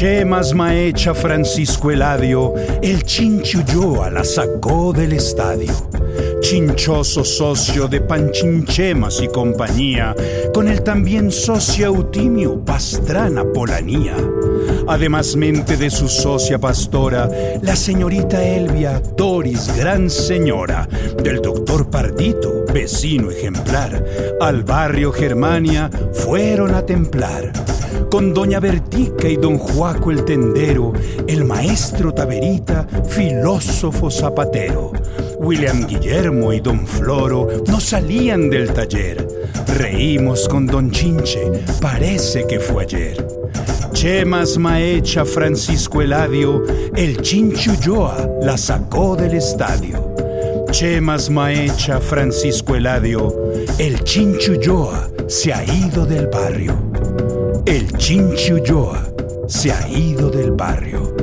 Chemas Maecha Francisco Eladio, el Chinchulloa la sacó del estadio. Chinchoso socio de Panchinchemas y compañía, con el también socio Eutimio Pastrana Polanía. Además mente de su socia pastora, la señorita Elvia Doris, gran señora, del doctor Pardito, vecino ejemplar, al barrio Germania fueron a templar con doña Bertica y don Juaco el tendero, el maestro Taberita, filósofo zapatero. William Guillermo y don Floro no salían del taller. Reímos con don Chinche, parece que fue ayer. Chemas Maecha Francisco Eladio, el Chinchulloa la sacó del estadio. Chemas Maecha Francisco Eladio, el Chinchulloa se ha ido del barrio. El Chinchulloa se ha ido del barrio.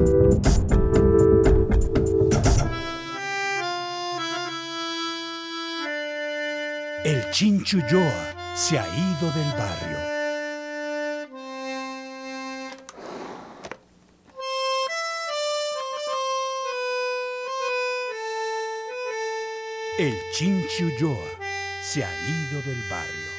El Chinchulloa se ha ido del barrio. El Chinchulloa se ha ido del barrio.